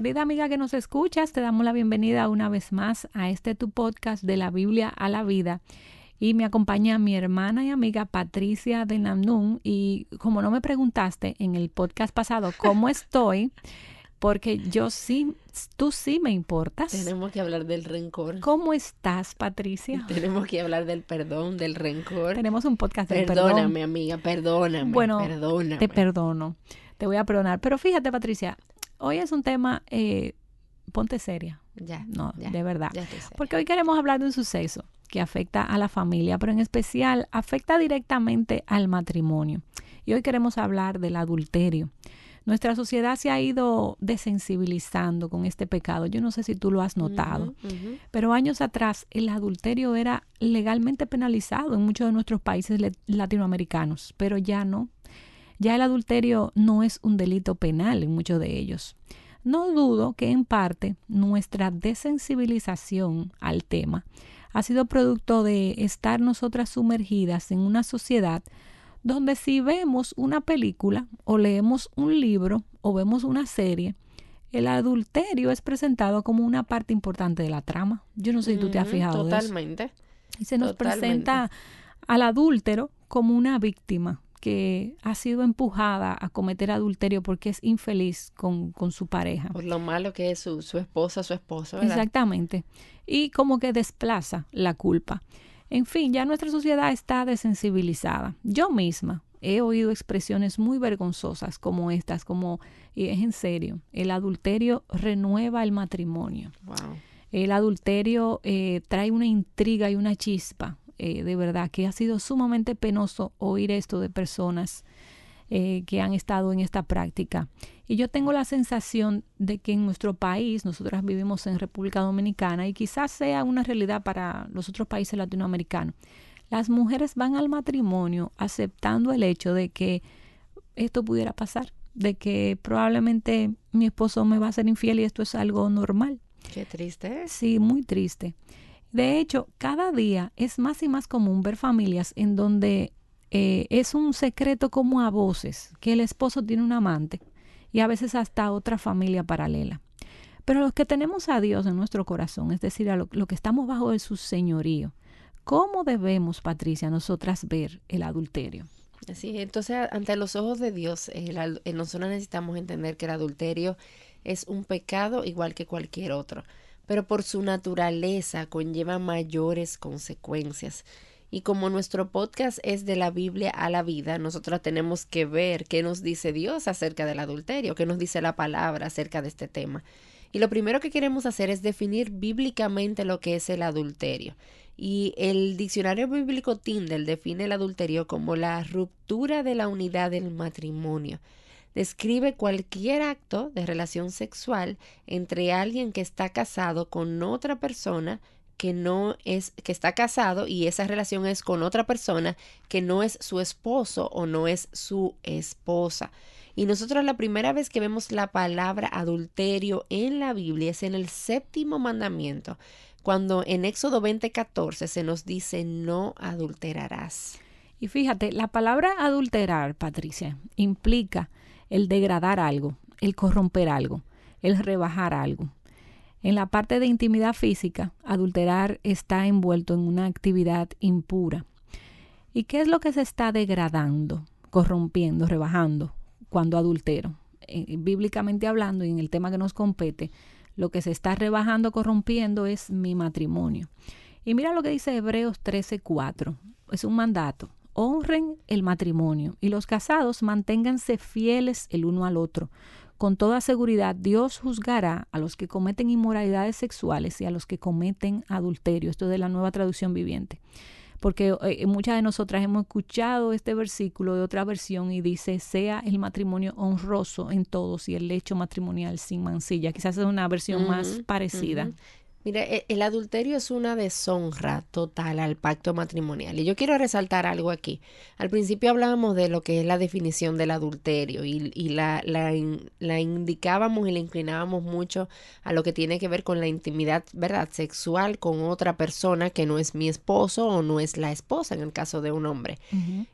Querida amiga que nos escuchas, te damos la bienvenida una vez más a este tu podcast de la Biblia a la vida. Y me acompaña mi hermana y amiga Patricia de Namnun. Y como no me preguntaste en el podcast pasado cómo estoy, porque yo sí, tú sí me importas. Tenemos que hablar del rencor. ¿Cómo estás, Patricia? Tenemos que hablar del perdón, del rencor. Tenemos un podcast del perdón. Perdóname, amiga, perdóname. Bueno, perdóname. te perdono. Te voy a perdonar. Pero fíjate, Patricia, hoy es un tema, eh, ponte seria. Ya. No, ya, de verdad. ya. Porque hoy queremos hablar de un suceso que afecta a la familia, pero en especial afecta directamente al matrimonio. Y hoy queremos hablar del adulterio. Nuestra sociedad se ha ido desensibilizando con este pecado. Yo no sé si tú lo has notado, pero años atrás el adulterio era legalmente penalizado en muchos de nuestros países latinoamericanos, pero ya no. Ya el adulterio no es un delito penal en muchos de ellos. No dudo que en parte nuestra desensibilización al tema ha sido producto de estar nosotras sumergidas en una sociedad donde si vemos una película o leemos un libro o vemos una serie, el adulterio es presentado como una parte importante de la trama. Yo no sé si tú te has fijado de eso. Totalmente. Y se nos Totalmente. presenta al adúltero como una víctima que ha sido empujada a cometer adulterio porque es infeliz con, con su pareja. Por lo malo que es su, su esposa, su esposo, ¿verdad? Exactamente. Y como que desplaza la culpa. En fin, ya nuestra sociedad está desensibilizada. Yo misma he oído expresiones muy vergonzosas como estas, como, y es en serio, el adulterio renueva el matrimonio. Wow. El adulterio eh, trae una intriga y una chispa, eh, de verdad, que ha sido sumamente penoso oír esto de personas eh, que han estado en esta práctica. Y yo tengo la sensación de que en nuestro país, nosotras vivimos en República Dominicana y quizás sea una realidad para los otros países latinoamericanos, las mujeres van al matrimonio aceptando el hecho de que esto pudiera pasar, de que probablemente mi esposo me va a ser infiel y esto es algo normal. Qué triste. Sí, muy triste. De hecho, cada día es más y más común ver familias en donde eh, es un secreto como a voces que el esposo tiene un amante y a veces hasta otra familia paralela. Pero los que tenemos a Dios en nuestro corazón, es decir, a lo, que estamos bajo de su señorío, ¿cómo debemos, Patricia, nosotras ver el adulterio? Así, entonces, ante los ojos de Dios, el al- eh, nosotros necesitamos entender que el adulterio es un pecado igual que cualquier otro, pero por su naturaleza conlleva mayores consecuencias. Y como nuestro podcast es de la Biblia a la vida, nosotros tenemos que ver qué nos dice Dios acerca del adulterio, qué nos dice la palabra acerca de este tema. Y lo primero que queremos hacer es definir bíblicamente lo que es el adulterio. Y el diccionario bíblico Tyndale define el adulterio como la ruptura de la unidad del matrimonio. Describe cualquier acto de relación sexual entre alguien que está casado con otra persona que no es que está casado y esa relación es con otra persona que no es su esposo o no es su esposa. Y nosotros la primera vez que vemos la palabra adulterio en la Biblia es en el séptimo mandamiento, cuando en Éxodo 20:14 se nos dice no adulterarás. Y fíjate, la palabra adulterar, Patricia, implica el degradar algo, el corromper algo, el rebajar algo. En la parte de intimidad física, adulterar está envuelto en una actividad impura. ¿Y qué es lo que se está degradando, corrompiendo, rebajando cuando adultero? Eh, bíblicamente hablando y en el tema que nos compete, lo que se está rebajando, corrompiendo es mi matrimonio. Y mira lo que dice Hebreos 13:4. Es un mandato. Honren el matrimonio y los casados manténganse fieles el uno al otro. Con toda seguridad Dios juzgará a los que cometen inmoralidades sexuales y a los que cometen adulterio. Esto es de la nueva traducción viviente. Porque eh, muchas de nosotras hemos escuchado este versículo de otra versión y dice, sea el matrimonio honroso en todos y el lecho matrimonial sin mancilla. Quizás es una versión más parecida. Mira, e- el adulterio es una deshonra total al pacto matrimonial. Y yo quiero resaltar algo aquí. Al principio hablábamos de lo que es la definición del adulterio y, y la, la, in- la indicábamos y la inclinábamos mucho a lo que tiene que ver con la intimidad, ¿verdad? Sexual con otra persona que no es mi esposo o no es la esposa en el caso de un hombre.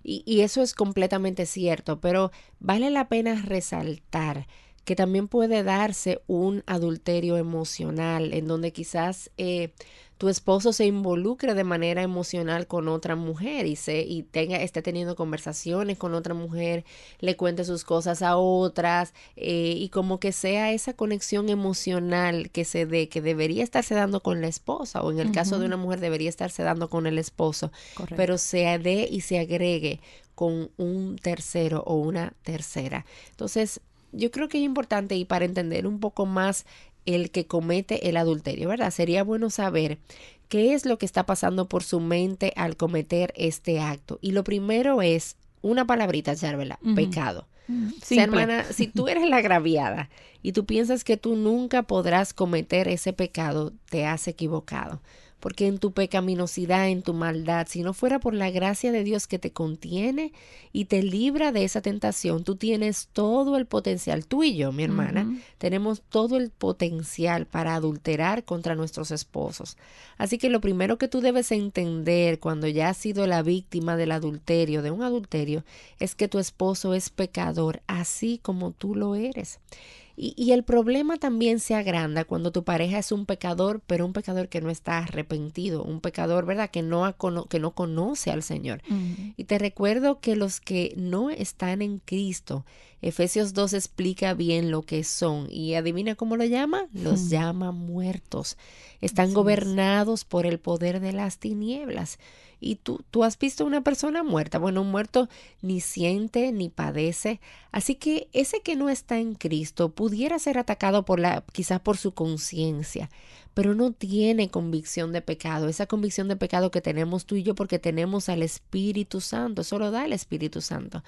Y eso es completamente cierto, pero vale la pena resaltar que también puede darse un adulterio emocional, en donde quizás eh, tu esposo se involucre de manera emocional con otra mujer y se y tenga esté teniendo conversaciones con otra mujer, le cuente sus cosas a otras eh, y como que sea esa conexión emocional que se dé que debería estarse dando con la esposa o en el caso de una mujer debería estarse dando con el esposo, pero se dé y se agregue con un tercero o una tercera. Entonces, yo creo que es importante y para entender un poco más el que comete el adulterio, ¿verdad? Sería bueno saber qué es lo que está pasando por su mente al cometer este acto. Y lo primero es una palabrita, Charvela, pecado. Mm, hermana, si tú eres la agraviada y tú piensas que tú nunca podrás cometer ese pecado, te has equivocado porque en tu pecaminosidad, en tu maldad, si no fuera por la gracia de Dios que te contiene y te libra de esa tentación, tú tienes todo el potencial, tú y yo, mi hermana, tenemos todo el potencial para adulterar contra nuestros esposos. Así que lo primero que tú debes entender cuando ya has sido la víctima del adulterio, de un adulterio, es que tu esposo es pecador, así como tú lo eres. Y, el problema también se agranda cuando tu pareja es un pecador, pero un pecador que no está arrepentido, un pecador, ¿verdad? Que no, que no conoce al Señor. Y te recuerdo que los que no están en Cristo, Efesios 2 explica bien lo que son. Y adivina cómo lo llama? Los llama muertos. Están gobernados por el poder de las tinieblas y tú, tú has visto una persona muerta. Bueno, un muerto ni siente ni padece. Así que ese que no está en Cristo pudiera ser atacado por la, quizás por su conciencia, pero no tiene convicción de pecado. Esa convicción de pecado que tenemos tú y yo porque tenemos al Espíritu Santo, eso lo da el Espíritu Santo.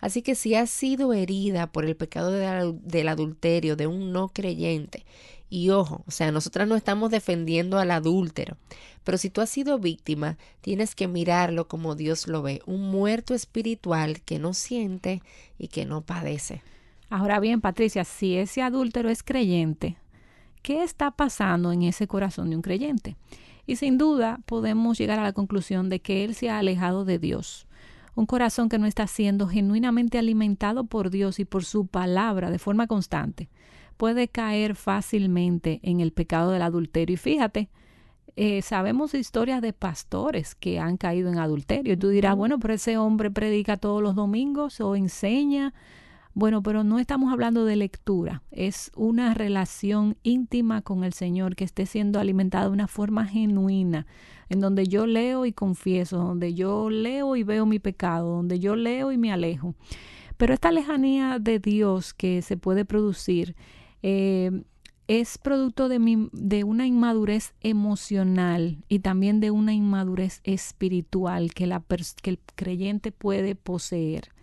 Así que si has sido herida por el pecado del adulterio de un no creyente, y ojo, o sea, nosotras no estamos defendiendo al adúltero, pero si tú has sido víctima, tienes que mirarlo como Dios lo ve, un muerto espiritual que no siente y que no padece. Ahora bien, Patricia, si ese adúltero es creyente, ¿qué está pasando en ese corazón de un creyente? Y sin duda podemos llegar a la conclusión de que él se ha alejado de Dios. Un corazón que no está siendo genuinamente alimentado por Dios y por su palabra de forma constante puede caer fácilmente en el pecado del adulterio. Y fíjate, eh, sabemos historias de pastores que han caído en adulterio. Y tú dirás, bueno, pero ese hombre predica todos los domingos o enseña. Bueno, pero no estamos hablando de lectura, es una relación íntima con el Señor que esté siendo alimentada de una forma genuina, en donde yo leo y confieso, donde yo leo y veo mi pecado, donde yo leo y me alejo. Pero esta lejanía de Dios que se puede producir eh, es producto de, mi, de una inmadurez emocional y también de una inmadurez espiritual que, la que el creyente puede poseer.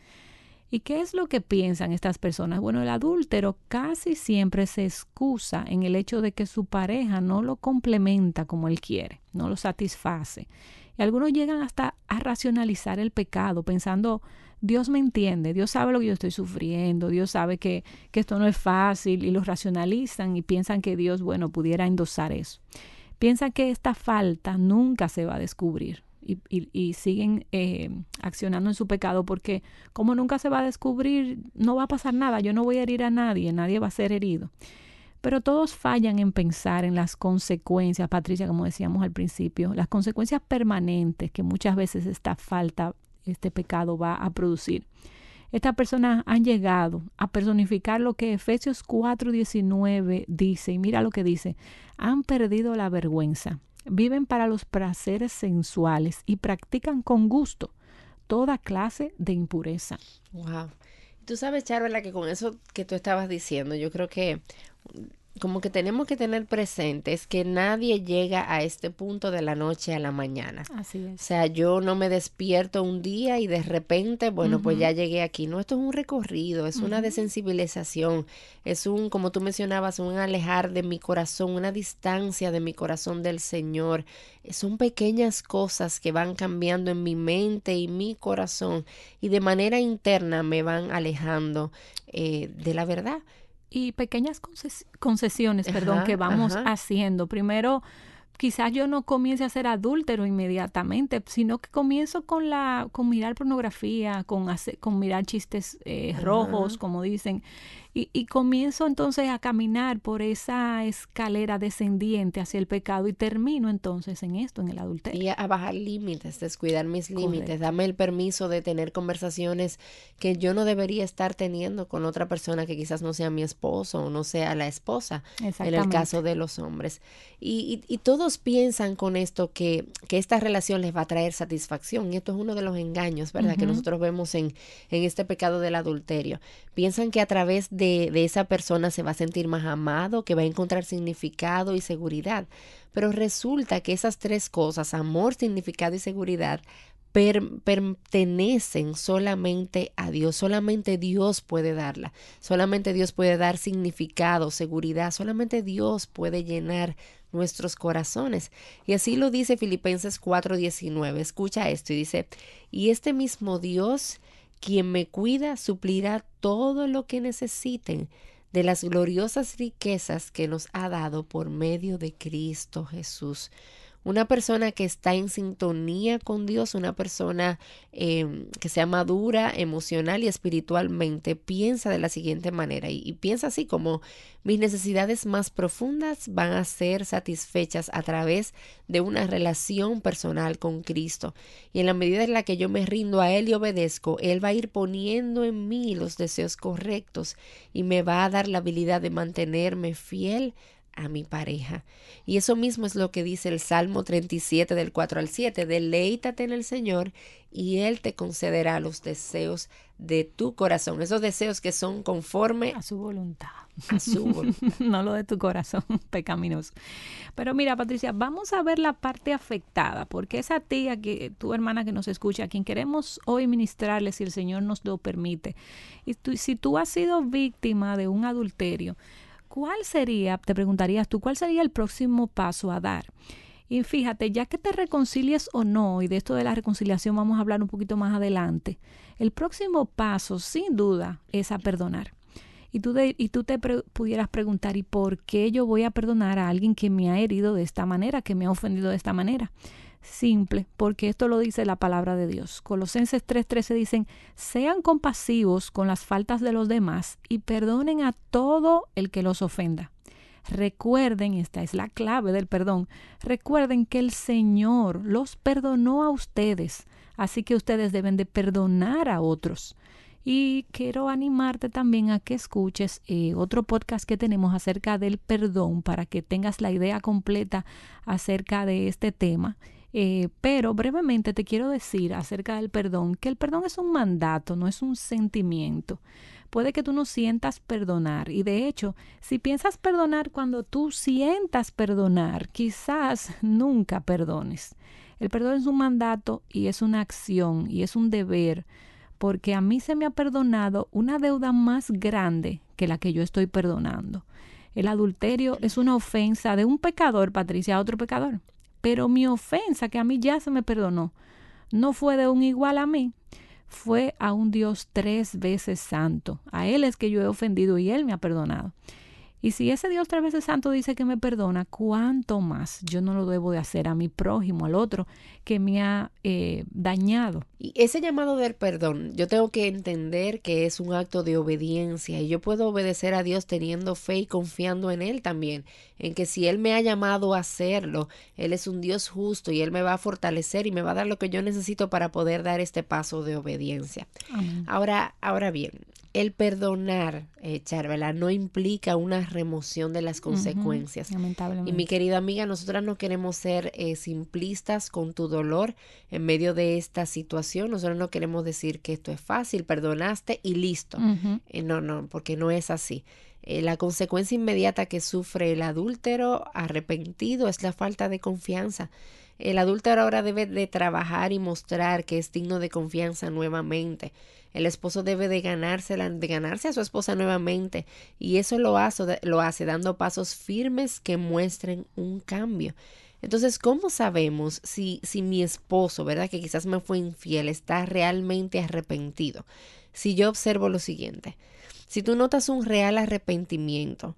¿Y qué es lo que piensan estas personas? Bueno, el adúltero casi siempre se excusa en el hecho de que su pareja no lo complementa como él quiere, no lo satisface. Y algunos llegan hasta a racionalizar el pecado, pensando, Dios me entiende, Dios sabe lo que yo estoy sufriendo, Dios sabe que, que esto no es fácil y lo racionalizan y piensan que Dios, bueno, pudiera endosar eso. Piensan que esta falta nunca se va a descubrir y, siguen eh, accionando en su pecado porque como nunca se va a descubrir, no va a pasar nada, yo no voy a herir a nadie, nadie va a ser herido. Pero todos fallan en pensar en las consecuencias, Patricia, como decíamos al principio, las consecuencias permanentes que muchas veces esta falta este pecado va a producir. Estas personas han llegado a personificar lo que Efesios 4:19 dice, y mira lo que dice, han perdido la vergüenza, viven para los placeres sensuales y practican con gusto toda clase de impureza. Wow. Tú sabes, Charla, que con eso que tú estabas diciendo, yo creo que como que tenemos que tener presentes que nadie llega a este punto de la noche a la mañana. Así es. O sea, yo no me despierto un día y de repente, bueno, pues ya llegué aquí. No, esto es un recorrido, es una desensibilización, es un, como tú mencionabas, un alejar de mi corazón, una distancia de mi corazón del Señor. Son pequeñas cosas que van cambiando en mi mente y mi corazón y de manera interna me van alejando eh, de la verdad y pequeñas concesiones, perdón, que vamos haciendo. Primero, quizás yo no comience a ser adúltero inmediatamente, sino que comienzo con la con mirar pornografía, con hacer, con mirar chistes eh, rojos, como dicen, Y, comienzo entonces a caminar por esa escalera descendiente hacia el pecado y termino entonces en esto, en el adulterio. Y a, bajar límites, descuidar mis límites, dame el permiso de tener conversaciones que yo no debería estar teniendo con otra persona que quizás no sea mi esposo o no sea la esposa, en el caso de los hombres. Y, y, todos piensan con esto que, que, esta relación les va a traer satisfacción. Y esto es uno de los engaños, ¿verdad? Que nosotros vemos en, en este pecado del adulterio. Piensan que a través de de, esa persona se va a sentir más amado, que va a encontrar significado y seguridad. Pero resulta que esas tres cosas, amor, significado y seguridad, pertenecen solamente a Dios, solamente Dios puede darla, solamente Dios puede dar significado, seguridad, solamente Dios puede llenar nuestros corazones. Y así lo dice Filipenses 4:19. Escucha esto y dice, y este mismo Dios quien me cuida suplirá todo lo que necesiten de las gloriosas riquezas que nos ha dado por medio de Cristo Jesús. Una persona que está en sintonía con Dios, una persona em, que sea madura emocional y espiritualmente, piensa de la siguiente manera y, piensa así como mis necesidades más profundas van a ser satisfechas a través de una relación personal con Cristo. Y en la medida en la que yo me rindo a Él y obedezco, Él va a ir poniendo en mí los deseos correctos y me va a dar la habilidad de mantenerme fiel a mi pareja. Y eso mismo es lo que dice el Salmo 37 del 4 al 7. Deleítate en el Señor y Él te concederá los deseos de tu corazón. Esos deseos que son conforme a su voluntad. A su voluntad. no lo de tu corazón pecaminoso. Pero mira, Patricia, vamos a ver la parte afectada, porque esa tía, que, tu hermana que nos escucha, a quien queremos hoy ministrarle si el Señor nos lo permite. Y si tú has sido víctima de un adulterio, ¿cuál sería, te preguntarías tú, cuál sería el próximo paso a dar? Y fíjate, ya que te reconcilies o no, y de esto de la reconciliación vamos a hablar un poquito más adelante, el próximo paso, sin duda, es a perdonar. Y tú, y tú te pudieras preguntar, ¿y por qué yo voy a perdonar a alguien que me ha herido de esta manera, que me ha ofendido de esta manera? Simple, porque esto lo dice la palabra de Dios. Colosenses 3:13 dicen, sean compasivos con las faltas de los demás y perdonen a todo el que los ofenda. Recuerden, esta es la clave del perdón, recuerden que el Señor los perdonó a ustedes, así que ustedes deben de perdonar a otros. Y quiero animarte también a que escuches eh, otro podcast que tenemos acerca del perdón para que tengas la idea completa acerca de este tema. Eh, pero brevemente te quiero decir acerca del perdón que el perdón es un mandato, no es un sentimiento. Puede que tú no sientas perdonar y de hecho, si piensas perdonar cuando tú sientas perdonar, quizás nunca perdones. El perdón es un mandato y es una acción y es un deber porque a mí se me ha perdonado una deuda más grande que la que yo estoy perdonando. El adulterio es una ofensa de un pecador, Patricia, a otro pecador. Pero mi ofensa, que a mí ya se me perdonó, no fue de un igual a mí, fue a un Dios tres veces santo. A Él es que yo he ofendido y Él me ha perdonado. Y si ese Dios tres veces santo dice que me perdona, ¿cuánto más yo no lo debo de hacer a mi prójimo, al otro que me ha eh, dañado? Y ese llamado del perdón, yo tengo que entender que es un acto de obediencia y yo puedo obedecer a Dios teniendo fe y confiando en Él también, en que si Él me ha llamado a hacerlo, Él es un Dios justo y Él me va a fortalecer y me va a dar lo que yo necesito para poder dar este paso de obediencia. Ahora, ahora bien, el perdonar, eh, Charvela, no implica una remoción de las consecuencias. lamentablemente. Y mi querida amiga, nosotras no queremos ser eh, simplistas con tu dolor en medio de esta situación. Nosotros no queremos decir que esto es fácil, perdonaste y listo. Eh, no, no, porque no es así. Eh, la consecuencia inmediata que sufre el adúltero arrepentido es la falta de confianza. El adúltero ahora debe de trabajar y mostrar que es digno de confianza nuevamente. El esposo debe de, ganársela, de ganarse a su esposa nuevamente y eso lo hace, lo hace dando pasos firmes que muestren un cambio. Entonces, ¿cómo sabemos si, si mi esposo, verdad, que quizás me fue infiel, está realmente arrepentido? Si yo observo lo siguiente, si tú notas un real arrepentimiento,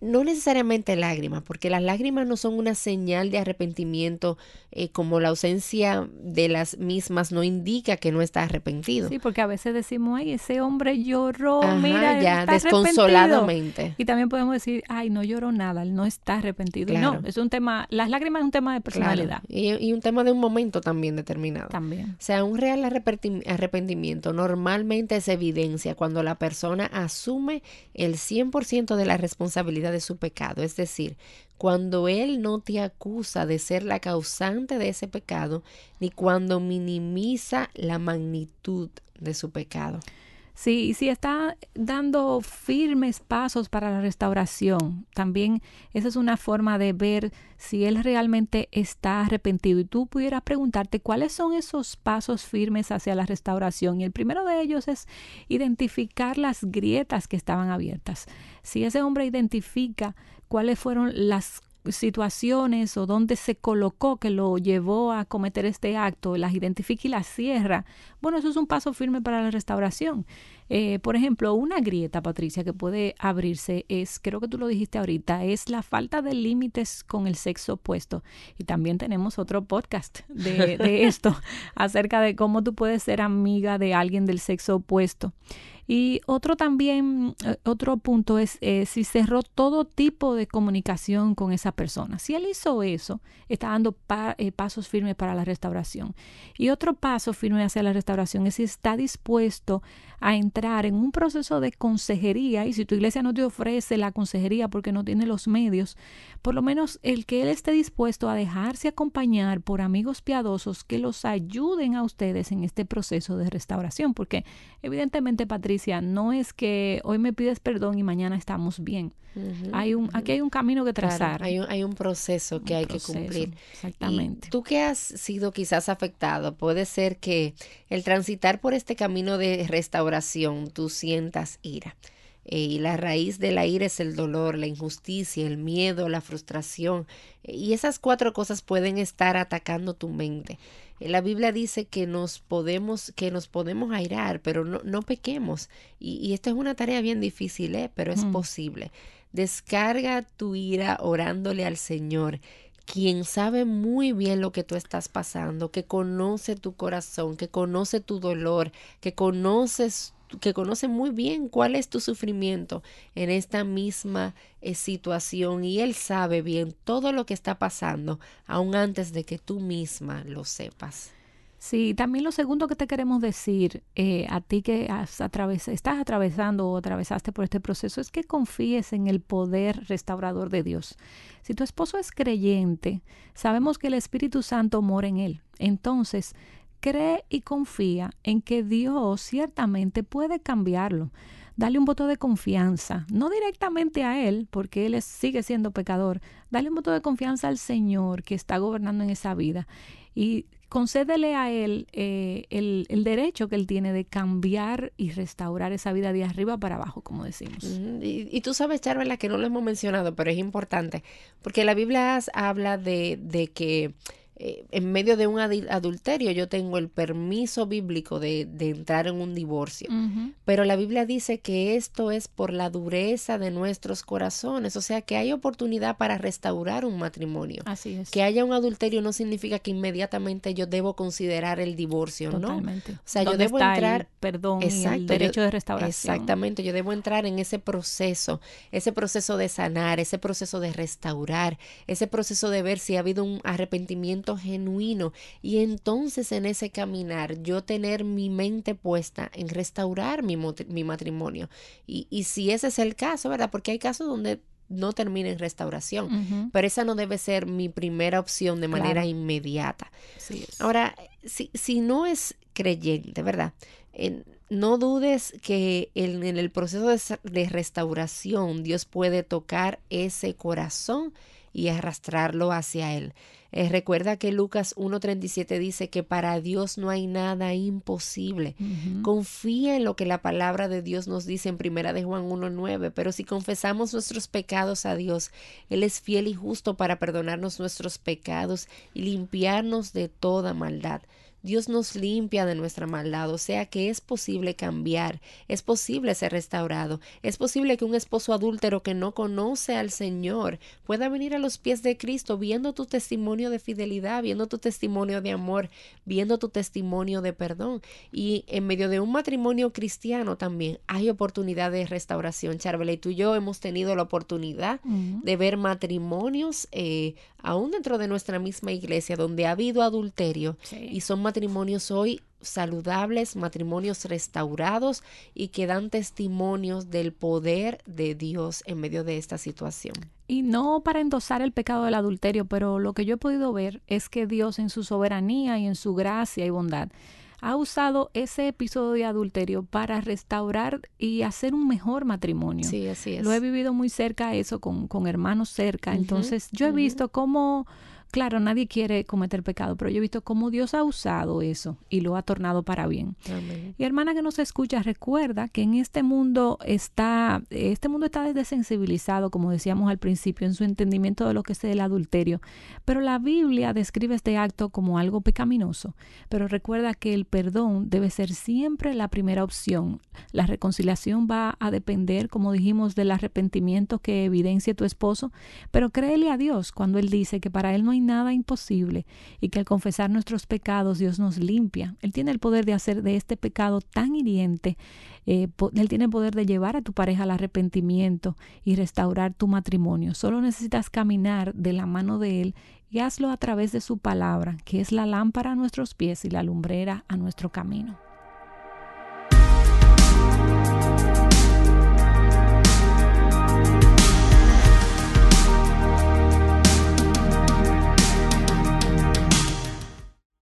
no necesariamente lágrimas, porque las lágrimas no son una señal de arrepentimiento, eh, como la ausencia de las mismas no indica que no está arrepentido. Sí, porque a veces decimos, ay, ese hombre lloró, mira, ya, desconsoladamente. Y también podemos decir, ay, no lloró nada, él no está arrepentido. No, es un tema, las lágrimas es un tema de personalidad. Y, y, un tema de un momento también determinado. También. O sea, un real arrepentimiento normalmente se evidencia cuando la persona asume el 100% de la responsabilidad de su pecado. Es decir, cuando Él no te acusa de ser la causante de ese pecado, ni cuando minimiza la magnitud de su pecado. Sí, si está dando firmes pasos para la restauración, también esa es una forma de ver si él realmente está arrepentido. Y tú pudieras preguntarte cuáles son esos pasos firmes hacia la restauración. Y el primero de ellos es identificar las grietas que estaban abiertas. Si ese hombre identifica cuáles fueron las situaciones o dónde se colocó que lo llevó a cometer este acto, las identifica y las cierra, bueno, eso es un paso firme para la restauración. Eh, por ejemplo, una grieta, Patricia, que puede abrirse es, creo que tú lo dijiste ahorita, es la falta de límites con el sexo opuesto. Y también tenemos otro podcast de, de esto, acerca de cómo tú puedes ser amiga de alguien del sexo opuesto. Y otro también, eh, otro punto es eh, si cerró todo tipo de comunicación con esa persona. Si él hizo eso, está dando eh, pasos firmes para la restauración. Y otro paso firme hacia la restauración es si está dispuesto a entrar en un proceso de consejería y si tu iglesia no te ofrece la consejería porque no tiene los medios, por lo menos el que él esté dispuesto a dejarse acompañar por amigos piadosos que los ayuden a ustedes en este proceso de restauración, porque evidentemente, Patricia, no es que hoy me pides perdón y mañana estamos bien. hay un, aquí hay un camino que trazar. hay, un, hay un proceso que hay que cumplir. Exactamente. tú que has sido quizás afectado, puede ser que el transitar por este camino de restauración, tú sientas ira. Eh, y la raíz de la ira es el dolor, la injusticia, el miedo, la frustración. y esas cuatro cosas pueden estar atacando tu mente. La Biblia dice que nos podemos, que nos podemos airar, pero no, no pequemos. Y, y esta es una tarea bien difícil, ¿eh? pero es mm. posible. Descarga tu ira orándole al Señor quien sabe muy bien lo que tú estás pasando, que conoce tu corazón, que conoce tu dolor, que conoces que conoce muy bien cuál es tu sufrimiento en esta misma eh, situación y él sabe bien todo lo que está pasando aún antes de que tú misma lo sepas. Sí, también lo segundo que te queremos decir eh, a ti que has estás atravesando o atravesaste por este proceso es que confíes en el poder restaurador de Dios. Si tu esposo es creyente, sabemos que el Espíritu Santo mora en él. Entonces, cree y confía en que Dios ciertamente puede cambiarlo. Dale un voto de confianza, no directamente a Él, porque Él sigue siendo pecador. Dale un voto de confianza al Señor que está gobernando en esa vida. Y concédele a Él eh, el, derecho que Él tiene de cambiar y restaurar esa vida de arriba para abajo, como decimos. y, tú sabes, Charvela, que no lo hemos mencionado, pero es importante, porque la Biblia habla de, de que eh, en medio de un adulterio yo tengo el permiso bíblico de, entrar en un divorcio. Pero la Biblia dice que esto es por la dureza de nuestros corazones, o sea que hay oportunidad para restaurar un matrimonio. Así es. Que haya un adulterio no significa que inmediatamente yo debo considerar el divorcio, Totalmente. ¿no? O sea, yo debo entrar, perdón, el derecho de restauración. Exactamente, yo debo entrar en ese proceso, ese proceso de sanar, ese proceso de restaurar, ese proceso de ver si ha habido un arrepentimiento genuino y entonces en ese caminar yo tener mi mente puesta en restaurar mi, mi matrimonio. Y, y si ese es el caso, ¿verdad? Porque hay casos donde no termina en restauración, pero esa no debe ser mi primera opción de manera inmediata. Ahora, si, si no es creyente, ¿verdad? no dudes que en, en el proceso de, de, restauración Dios puede tocar ese corazón y arrastrarlo hacia Él. Eh, recuerda que Lucas 1.37 dice que para Dios no hay nada imposible. Confía en lo que la palabra de Dios nos dice en primera de Juan 1.9, pero si confesamos nuestros pecados a Dios, Él es fiel y justo para perdonarnos nuestros pecados y limpiarnos de toda maldad. Dios nos limpia de nuestra maldad, o sea que es posible cambiar, es posible ser restaurado, es posible que un esposo adúltero que no conoce al Señor pueda venir a los pies de Cristo viendo tu testimonio de fidelidad, viendo tu testimonio de amor, viendo tu testimonio de perdón. Y en medio de un matrimonio cristiano también hay oportunidad de restauración. Charbel, y tú y yo hemos tenido la oportunidad de ver matrimonios eh, aún dentro de nuestra misma iglesia donde ha habido adulterio y son matrimonios hoy saludables, matrimonios restaurados y que dan testimonios del poder de Dios en medio de esta situación. Y no para endosar el pecado del adulterio, pero lo que yo he podido ver es que Dios en su soberanía y en su gracia y bondad ha usado ese episodio de adulterio para restaurar y hacer un mejor matrimonio. Sí, así es. Lo he vivido muy cerca eso, con, con hermanos cerca. Entonces, yo he visto cómo Claro, nadie quiere cometer pecado, pero yo he visto cómo Dios ha usado eso y lo ha tornado para bien. Y hermana que nos escucha, recuerda que en este mundo está, este mundo está desensibilizado, como decíamos al principio, en su entendimiento de lo que es el adulterio. Pero la Biblia describe este acto como algo pecaminoso. Pero recuerda que el perdón debe ser siempre la primera opción. La reconciliación va a depender, como dijimos, del arrepentimiento que evidencie tu esposo. Pero créele a Dios cuando Él dice que para Él no nada imposible y que al confesar nuestros pecados Dios nos limpia. Él tiene el poder de hacer de este pecado tan hiriente, eh, Él tiene el poder de llevar a tu pareja al arrepentimiento y restaurar tu matrimonio. Solo necesitas caminar de la mano de Él y hazlo a través de su palabra, que es la lámpara a nuestros pies y la lumbrera a nuestro camino.